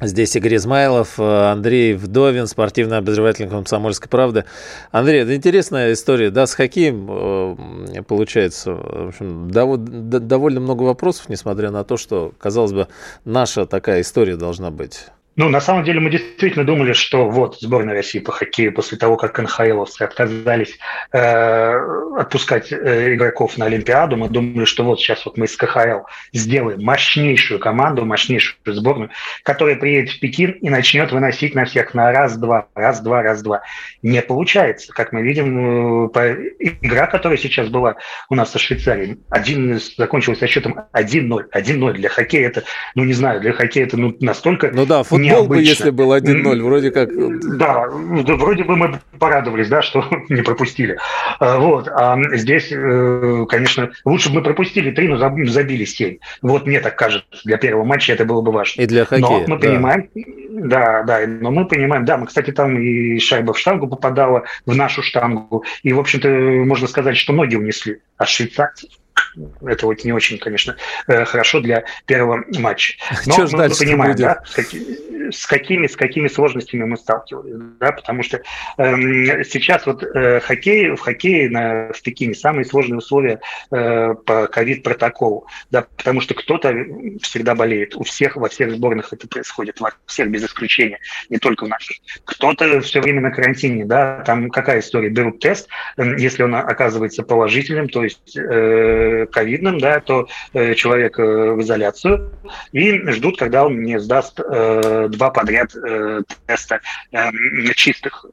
Здесь Игорь Измайлов, э, Андрей Вдовин, спортивный обозреватель «Комсомольской правды». Андрей, это интересная история, да, с хоккеем э, получается. В общем, довольно много вопросов, несмотря на то, что, казалось бы, наша такая история должна быть. Ну, на самом деле мы действительно думали, что вот сборная России по хоккею после того, как НХЛовцы отказались э, отпускать э, игроков на Олимпиаду, мы думали, что вот сейчас вот мы из КХЛ сделаем мощнейшую команду, мощнейшую сборную, которая приедет в Пекин и начнет выносить на всех на раз-два, раз-два, раз-два. Не получается. Как мы видим, э, по, игра, которая сейчас была у нас со Швейцарией, один, закончилась со счетом 1-0. 1-0 для хоккея это, ну не знаю, для хоккея это ну, настолько... Ну да, футбол необычно. бы, если был 1-0, вроде как... Да, вроде бы мы порадовались, да, что не пропустили. А, вот, а здесь, э, конечно, лучше бы мы пропустили 3, но забили 7. Вот мне так кажется, для первого матча это было бы важно. И для хоккея, Но мы да. понимаем, да, да, но мы понимаем, да, мы, кстати, там и шайба в штангу попадала, в нашу штангу, и, в общем-то, можно сказать, что ноги унесли от швейцарцев это вот не очень, конечно, э, хорошо для первого матча. Но Что мы понимаем, будет? да, с какими, с какими сложностями мы сталкивались, да, потому что э, сейчас вот э, хоккей, в хоккее на, в Пекине самые сложные условия э, по ковид-протоколу, да, потому что кто-то всегда болеет, у всех, во всех сборных это происходит, во всех без исключения, не только в наших. Кто-то все время на карантине, да, там какая история, берут тест, э, если он оказывается положительным, то есть э, ковидным, да, то э, человек э, в изоляцию и ждут, когда он не сдаст э, два подряд теста чистых,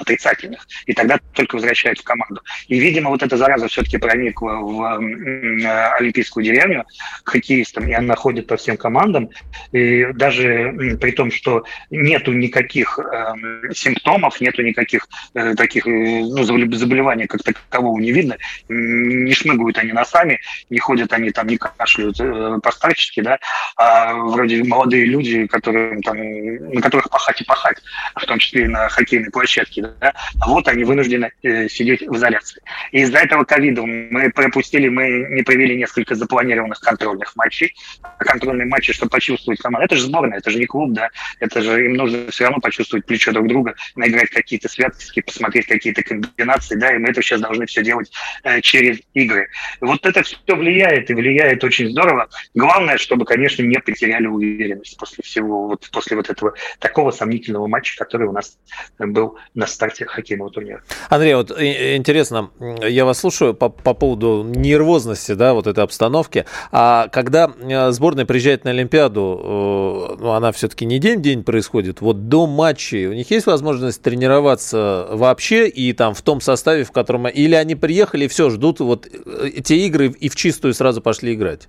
отрицательных. И тогда только возвращают в команду. И, видимо, вот эта зараза все-таки проникла в Олимпийскую деревню к хоккеистам, и она ходит по всем командам. И даже при том, что нету никаких э, симптомов, нету никаких таких ну, заболеваний как такового не видно, не шмыгают они носами, не ходят они там, не кашляют э, постарчески, да, а вроде молодые люди, которые там, на которых пахать и пахать, в том числе и на хоккейной площадке, да, а вот они вынуждены э, сидеть в изоляции. И из-за этого ковида мы пропустили, мы не провели несколько запланированных контрольных матчей, контрольные матчи, чтобы почувствовать команду. Это же сборная, это же не клуб, да, это же им нужно все равно почувствовать плечо друг друга, наиграть какие-то связки, посмотреть какие-то комбинации, да, и мы это сейчас должны все делать э, через игры. Вот это все влияет, и влияет очень здорово. Главное, чтобы, конечно, не потеряли уверенность после всего вот после вот этого такого сомнительного матча, который у нас был на старте хоккейного турнира. Андрей, вот интересно, я вас слушаю по, по поводу нервозности, да, вот этой обстановки. А когда э, сборная приезжает на Олимпиаду, э, ну, она все-таки не день-день происходит, вот до матчей у них есть возможность тренироваться вообще и там в том составе, в котором... Или они приехали и все, ждут вот э, те игры и в чистую сразу пошли играть?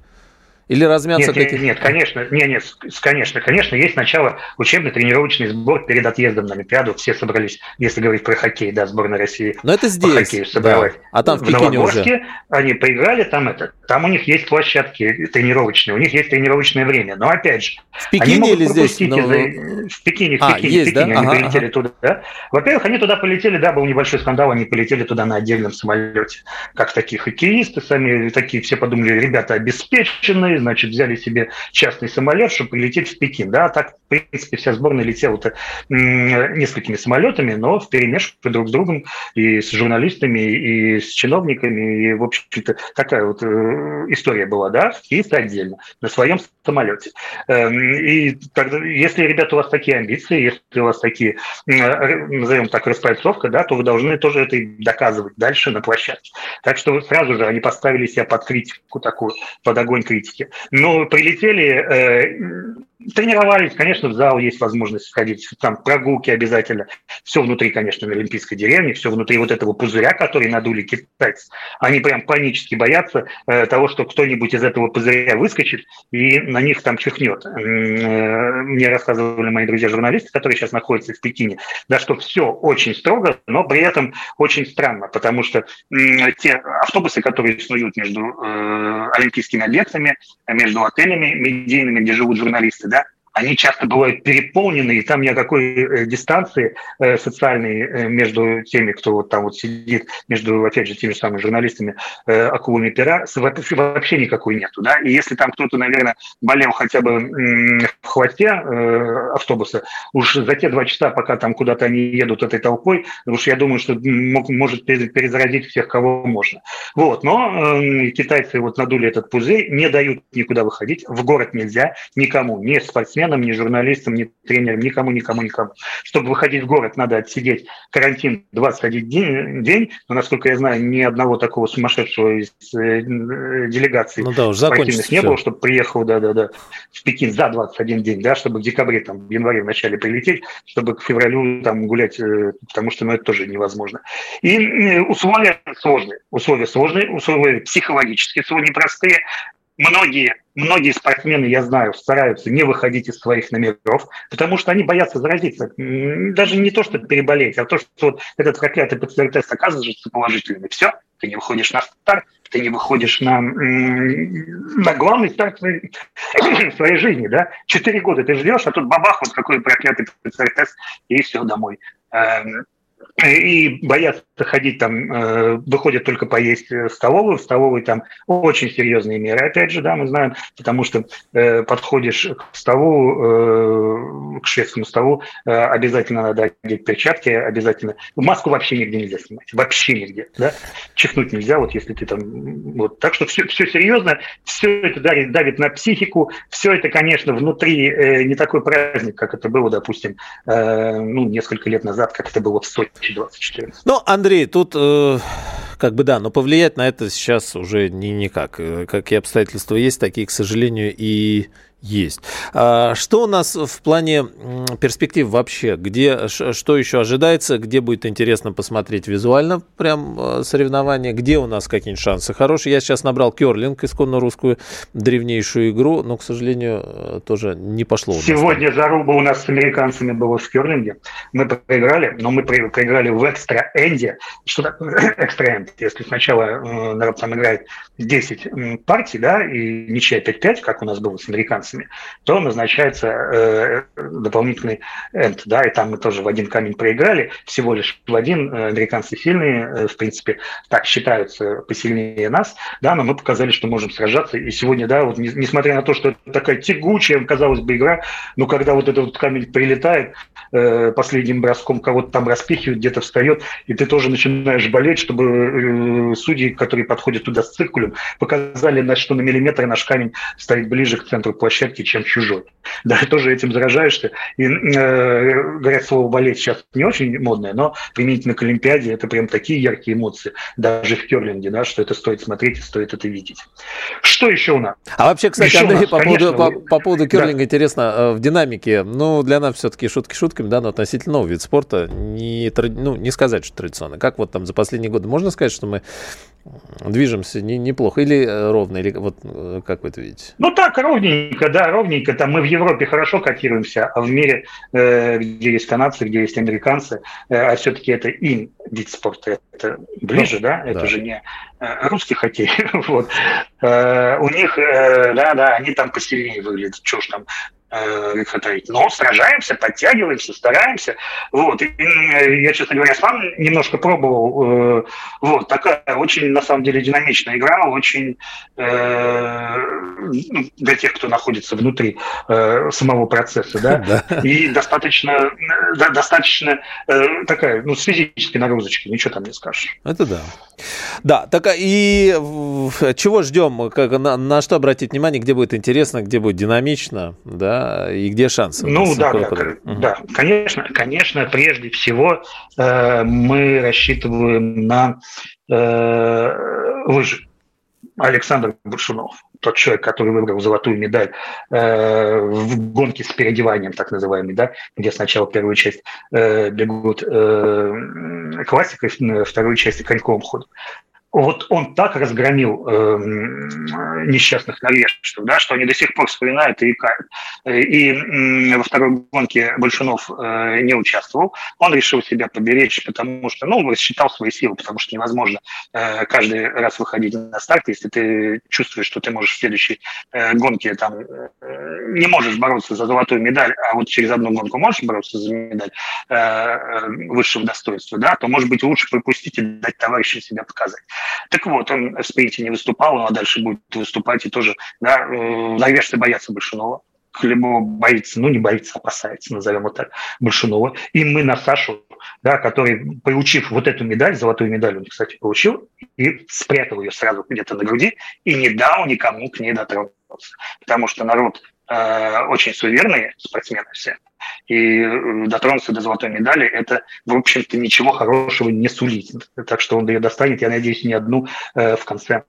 Или размяться? Нет, нет, нет, конечно, нет, нет, конечно, конечно, есть сначала учебный тренировочный сбор перед отъездом на Олимпиаду. Все собрались, если говорить про хоккей, да, сборная России. Но это здесь. По хоккею собралась. Да. А там в, в Пекине уже. они поиграли, там это, там у них есть площадки тренировочные, у них есть тренировочное время. Но опять же, в Пекине они могут или здесь? Но... Из... В Пекине, в а, Пекине, есть, в Пекине да? они ага, полетели ага. туда. Да? Во-первых, они туда полетели, да, был небольшой скандал, они полетели туда на отдельном самолете, как такие хоккеисты сами, такие все подумали, ребята обеспеченные, значит, взяли себе частный самолет, чтобы прилететь в Пекин. Да, так, в принципе, вся сборная летела-то несколькими самолетами, но в перемешку друг с другом и с журналистами, и с чиновниками, и, в общем-то, такая вот э, история была, да, Киев отдельно, на своем самолете. Эм, и тогда, если, ребята, у вас такие амбиции, если у вас такие, назовем так, распальцовка, да, то вы должны тоже это доказывать дальше на площадке. Так что сразу же они поставили себя под критику такую, под огонь критики. Но прилетели, э, Тренировались, конечно, в зал есть возможность сходить, там прогулки обязательно. Все внутри, конечно, на Олимпийской деревне, все внутри вот этого пузыря, который надули китайцы. Они прям панически боятся э, того, что кто-нибудь из этого пузыря выскочит и на них там чихнет. Э, мне рассказывали мои друзья-журналисты, которые сейчас находятся в Пекине, да, что все очень строго, но при этом очень странно, потому что э, те автобусы, которые снуют между э, олимпийскими объектами, между отелями медийными, где живут журналисты, они часто бывают переполнены, и там ни о какой э, дистанции э, социальной э, между теми, кто вот там вот сидит, между, опять же, теми же самыми журналистами, акулами пера, вообще никакой нету. Да? И если там кто-то, наверное, болел хотя бы в хвосте автобуса, уж за те два часа, пока там куда-то они едут этой толпой, уж я думаю, что может перезаразить всех, кого можно. Вот. Но китайцы вот надули этот пузырь, не дают никуда выходить, в город нельзя никому, ни спортсменам, спортсменам, ни журналистам, ни тренерам, никому, никому, никому. Чтобы выходить в город, надо отсидеть карантин 21 день, день но, насколько я знаю, ни одного такого сумасшедшего из э, делегаций ну да, уже не все. было, чтобы приехал да, да, да, в Пекин за 21 день, да, чтобы в декабре, там, в январе, в начале прилететь, чтобы к февралю там гулять, э, потому что ну, это тоже невозможно. И э, условия сложные, условия сложные, условия психологические, непростые, многие, многие спортсмены, я знаю, стараются не выходить из своих номеров, потому что они боятся заразиться. Даже не то, что переболеть, а то, что вот этот проклятый ПЦР-тест оказывается положительный. Все, ты не выходишь на старт, ты не выходишь на, на главный старт своей, своей жизни. Да? Четыре года ты ждешь, а тут бабах, вот какой проклятый ПЦР-тест, и все, домой. И боятся ходить там, э, выходят только поесть в столовую, в столовой там очень серьезные меры, опять же, да, мы знаем, потому что э, подходишь к столу, э, к шведскому столу, обязательно надо одеть перчатки, обязательно, маску вообще нигде нельзя снимать, вообще нигде, да, чихнуть нельзя, вот если ты там, вот, так что все, все серьезно, все это давит, давит на психику, все это, конечно, внутри не такой праздник, как это было, допустим, ну, несколько лет назад, как это было в Сочи, 2024. Ну, Андрей, тут э, как бы да, но повлиять на это сейчас уже ни, никак. Э, какие обстоятельства есть, такие, к сожалению, и есть. А что у нас в плане перспектив вообще? Где, что еще ожидается? Где будет интересно посмотреть визуально прям э, соревнования? Где у нас какие-нибудь шансы хорошие? Я сейчас набрал керлинг, исконно русскую древнейшую игру, но, к сожалению, э, тоже не пошло. Сегодня заруба у нас с американцами была в керлинге. Мы проиграли, но мы проиграли в экстра-энде. Что такое экстра-энд? Если сначала э, там играет 10 партий, да, и ничья 5-5, как у нас было с американцами, американцами, то назначается э, дополнительный энд, да, и там мы тоже в один камень проиграли, всего лишь в один, э, американцы сильные, э, в принципе, так считаются посильнее нас, да, но мы показали, что можем сражаться, и сегодня, да, вот несмотря на то, что это такая тягучая, казалось бы, игра, но когда вот этот вот камень прилетает, э, последним броском кого-то там распихивает, где-то встает, и ты тоже начинаешь болеть, чтобы э, судьи, которые подходят туда с циркулем, показали, что на миллиметр наш камень стоит ближе к центру площади площадке, чем чужой. Да, тоже этим заражаешься. И, э, говорят, слово «болеть» сейчас не очень модное, но применительно к Олимпиаде это прям такие яркие эмоции, даже в керлинге, да, что это стоит смотреть и стоит это видеть. Что еще у нас? А вообще, кстати, еще Андрей, нас, по, конечно, поводу, по, по поводу керлинга да. интересно, э, в динамике, ну, для нас все-таки шутки шутками, да, но относительно новый вид спорта, не, ну, не сказать, что традиционно. Как вот там за последние годы можно сказать, что мы движемся не, неплохо или э, ровно, или вот э, как вы это видите? Ну так, ровненько, да, ровненько. Там мы в Европе хорошо котируемся, а в мире, э, где есть канадцы, где есть американцы, а все-таки это им вид спорта, это ближе, ну, да, это да. же не русский хоккей, вот. У них, да, да, они там посильнее выглядят, что ж там, э. Но сражаемся, подтягиваемся, стараемся. Вот. И, я, честно говоря, сам немножко пробовал. Э, вот. Такая очень, на самом деле, динамичная игра, очень э, ну, для тех, кто находится внутри э, самого процесса, да, и достаточно, да, достаточно э, такая, ну, с физической нагрузочкой, ничего там не скажешь. Это да. Да, так и чего ждем, как, на, на что обратить внимание, где будет интересно, где будет динамично, да, и где шансы? Ну да, да, угу. да, конечно, конечно, прежде всего э, мы рассчитываем на э, лыжи. Александр Буршунов, тот человек, который выбрал золотую медаль э, в гонке с переодеванием, так называемой, да, где сначала первую часть э, бегут э, классикой, вторую часть коньковым ходом вот он так разгромил э, несчастных норвежцев, да, что они до сих пор вспоминают и икают. И э, во второй гонке Большунов э, не участвовал. Он решил себя поберечь, потому что, ну, рассчитал свои силы, потому что невозможно э, каждый раз выходить на старт, если ты чувствуешь, что ты можешь в следующей э, гонке там э, не можешь бороться за золотую медаль, а вот через одну гонку можешь бороться за медаль э, э высшего достоинства, да, то, может быть, лучше пропустить и дать товарищам себя показать. Так вот, он в спринте не выступал, но дальше будет выступать и тоже, да, норвежцы боятся Большунова. Хлебова боится, ну не боится, опасается, назовем это так, Большунова. И мы на Сашу, да, который, получив вот эту медаль, золотую медаль он, кстати, получил, и спрятал ее сразу где-то на груди, и не дал никому к ней дотронуться. Потому что народ э, очень суеверные спортсмены все, и э, дотронуться до золотой медали, это, в общем-то, ничего хорошего не сулит. Так что он ее достанет, я надеюсь, не одну э, в конце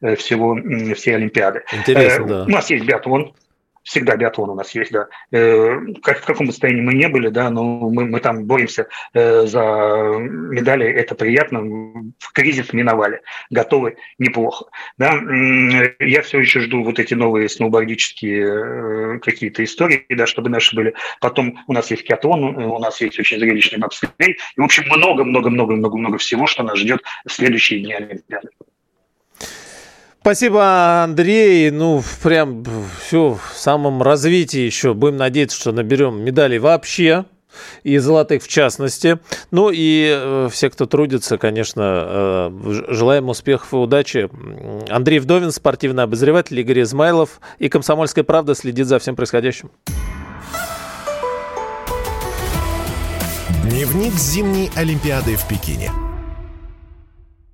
э, всего, всей Олимпиады. Интересно, да. У нас есть биатлон, Всегда биатлон у нас есть, да. Э, как, в каком состоянии мы не были, да, но мы, мы там боремся э, за медали, это приятно. В кризис миновали, готовы неплохо. Да. Я все еще жду вот эти новые сноубордические э, какие-то истории, да, чтобы наши были. Потом у нас есть киатлон, у нас есть очень зрелищный бобслей. И, в общем, много-много-много-много-много всего, что нас ждет в следующие дни Олимпиады. Спасибо, Андрей. Ну, прям все в самом развитии еще. Будем надеяться, что наберем медалей вообще и золотых в частности. Ну и э, все, кто трудится, конечно, э, желаем успехов и удачи. Андрей Вдовин, спортивный обозреватель, Игорь Измайлов и «Комсомольская правда» следит за всем происходящим. Дневник зимней Олимпиады в Пекине.